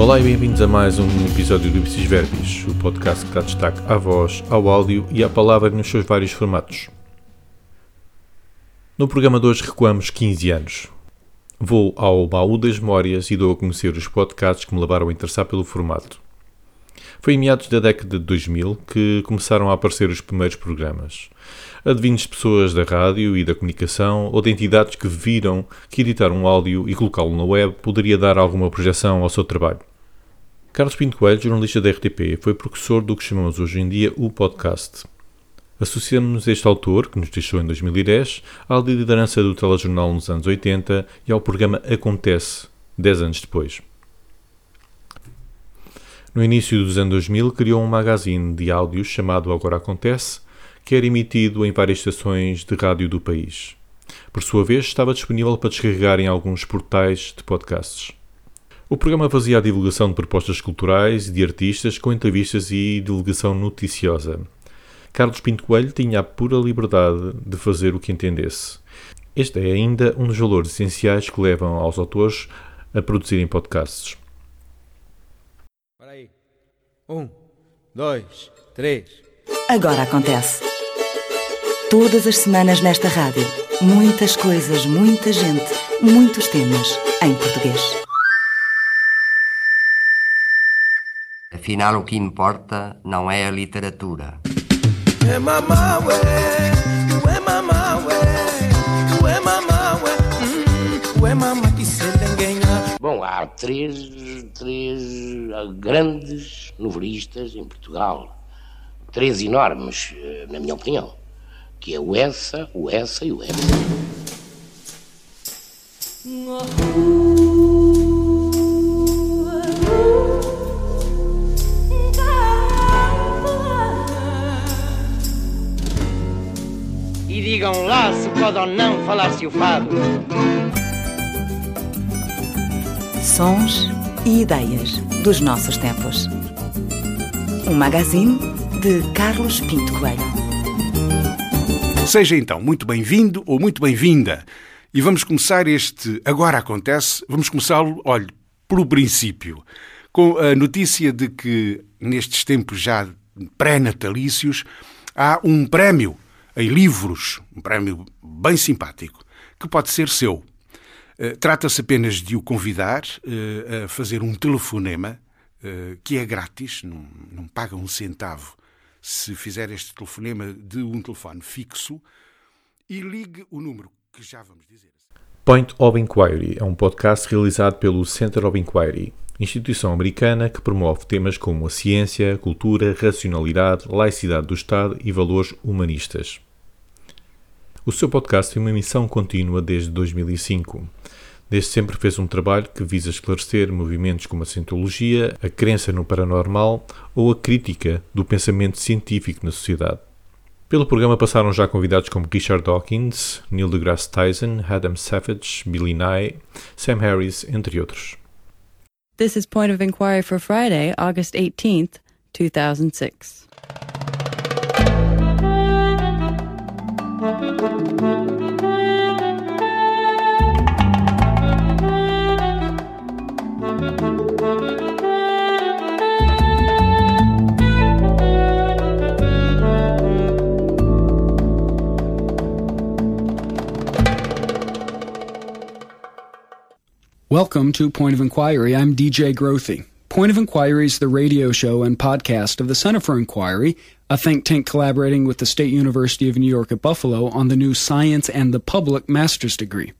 Olá e bem-vindos a mais um episódio do Ipsis Verbis, o podcast que dá destaque à voz, ao áudio e à palavra nos seus vários formatos. No programa de hoje recuamos 15 anos. Vou ao baú das memórias e dou a conhecer os podcasts que me levaram a interessar pelo formato. Foi em meados da década de 2000 que começaram a aparecer os primeiros programas. Adivinhos de pessoas da rádio e da comunicação ou de entidades que viram que editar um áudio e colocá-lo na web poderia dar alguma projeção ao seu trabalho. Carlos Pinto Coelho, jornalista da RTP, foi professor do que chamamos hoje em dia o podcast. Associamos este autor, que nos deixou em 2010, à liderança do telejornal nos anos 80 e ao programa Acontece, 10 anos depois. No início dos anos 2000, criou um magazine de áudios chamado Agora Acontece, que era emitido em várias estações de rádio do país. Por sua vez, estava disponível para descarregar em alguns portais de podcasts. O programa fazia a divulgação de propostas culturais e de artistas com entrevistas e divulgação noticiosa. Carlos Pinto Coelho tinha a pura liberdade de fazer o que entendesse. Este é ainda um dos valores essenciais que levam aos autores a produzirem podcasts. Para aí. Um, dois, três. Agora acontece. Todas as semanas nesta rádio. Muitas coisas, muita gente, muitos temas em português. Afinal, o que importa não é a literatura. É mamá, ué. Ué, mamá, ué. Ué, mamá, ué. Hum, Ué, mamá, que se. Bom, há três, três grandes novelistas em Portugal. Três enormes, eh, na minha opinião. Que é o Essa, o Essa e o Essa. Digam lá se pode ou não falar-se o fado. Sons e ideias dos nossos tempos. Um magazine de Carlos Pinto Coelho. Seja então muito bem-vindo ou muito bem-vinda. E vamos começar este Agora Acontece, vamos começá-lo, olhe, pelo princípio, com a notícia de que nestes tempos já pré-natalícios há um prémio em livros, um prémio bem simpático, que pode ser seu. Eh, Trata-se apenas de o convidar eh, a fazer um telefonema eh, que é grátis, não, não paga um centavo se fizer este telefonema de um telefone fixo e ligue o número que já vamos dizer. Point of Inquiry é um podcast realizado pelo Center of Inquiry, instituição americana que promove temas como a ciência, cultura, racionalidade, laicidade do Estado e valores humanistas. O seu podcast tem uma missão contínua desde 2005. Desde sempre fez um trabalho que visa esclarecer movimentos como a cientologia, a crença no paranormal ou a crítica do pensamento científico na sociedade. Pelo programa passaram já convidados como Richard Dawkins, Neil deGrasse Tyson, Adam Savage, Billy Nye, Sam Harris, entre outros. This is Point of Inquiry for Friday, August 18th, 2006. Welcome to Point of Inquiry. I'm DJ Grothy. Point of Inquiry is the radio show and podcast of the Center for Inquiry, a think tank collaborating with the State University of New York at Buffalo on the new Science and the Public master's degree.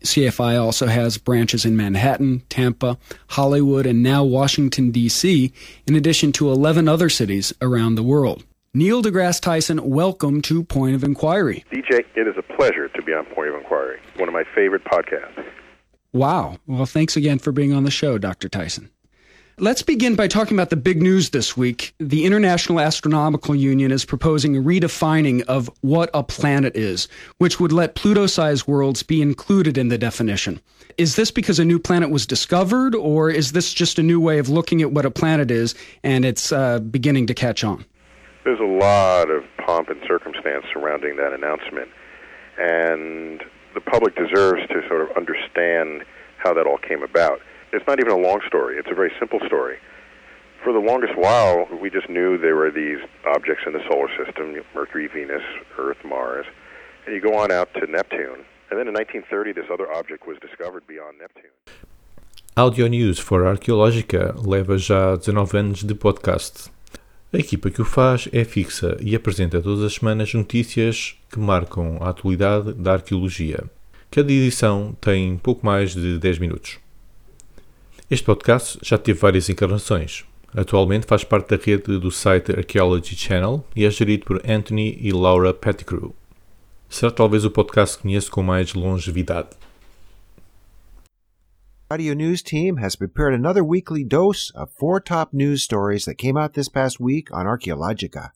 CFI also has branches in Manhattan, Tampa, Hollywood, and now Washington, D.C., in addition to 11 other cities around the world. Neil deGrasse Tyson, welcome to Point of Inquiry. DJ, it is a pleasure to be on Point of Inquiry, one of my favorite podcasts. Wow. Well, thanks again for being on the show, Dr. Tyson. Let's begin by talking about the big news this week. The International Astronomical Union is proposing a redefining of what a planet is, which would let Pluto sized worlds be included in the definition. Is this because a new planet was discovered, or is this just a new way of looking at what a planet is and it's uh, beginning to catch on? There's a lot of pomp and circumstance surrounding that announcement, and the public deserves to sort of understand how that all came about. It's not even a long story. It's a very simple story. For the longest while, we just knew there were these objects in the solar system: Mercury, Venus, Earth, Mars. And you go on out to Neptune, and then in 1930, this other object was discovered beyond Neptune. Audio News for Arqueológica leva já 19 anos de podcast. A equipa que o faz é fixa e apresenta todas as semanas notícias que marcam a atualidade da arqueologia. Cada edição tem pouco mais de 10 minutos. Este podcast já teve várias encarnações. Atualmente faz parte da rede do site Archaeology Channel e é gerido por Anthony e Laura Pettigrew. Será talvez o podcast que conheço com mais longevidade. Audio News team has prepared another weekly dose of four top news stories that came out this past week on Archaeologica.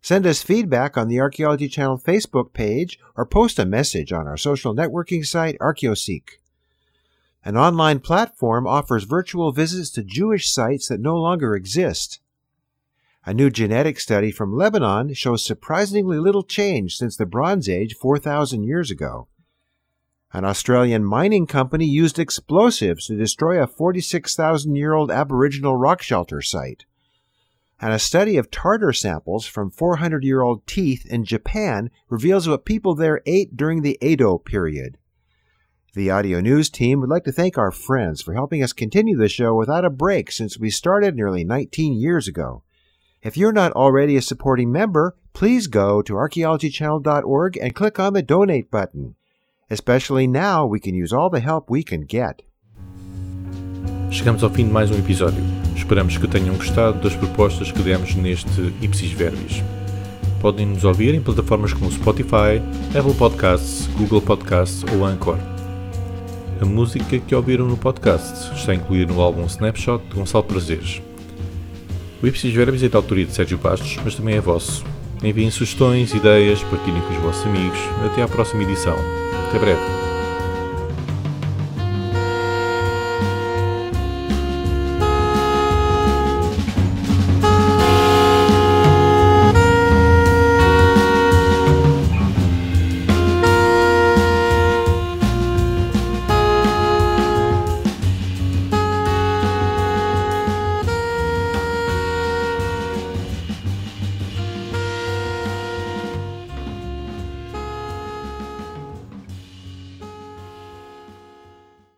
Send us feedback on the Archaeology Channel Facebook page or post a message on our social networking site ArchaeoSeek. An online platform offers virtual visits to Jewish sites that no longer exist. A new genetic study from Lebanon shows surprisingly little change since the Bronze Age 4,000 years ago. An Australian mining company used explosives to destroy a 46,000 year old Aboriginal rock shelter site. And a study of tartar samples from 400 year old teeth in Japan reveals what people there ate during the Edo period. The Audio News team would like to thank our friends for helping us continue the show without a break since we started nearly 19 years ago. If you're not already a supporting member, please go to archaeologychannel.org and click on the donate button. Especially now, we can use all the help we can get. Chegamos ao fim de mais um episódio. Esperamos que tenham gostado das propostas que demos neste Ipsis Verbis. Podem nos ouvir em plataformas como Spotify, Apple Podcasts, Google Podcasts ou Anchor. A música que ouviram no podcast está incluída no álbum Snapshot de Gonçalo Prazeres. O Ipsis Verbis é da autoria de Sérgio Bastos, mas também é vosso. Enviem sugestões, ideias, partilhem com os vossos amigos. Até à próxima edição. Até breve.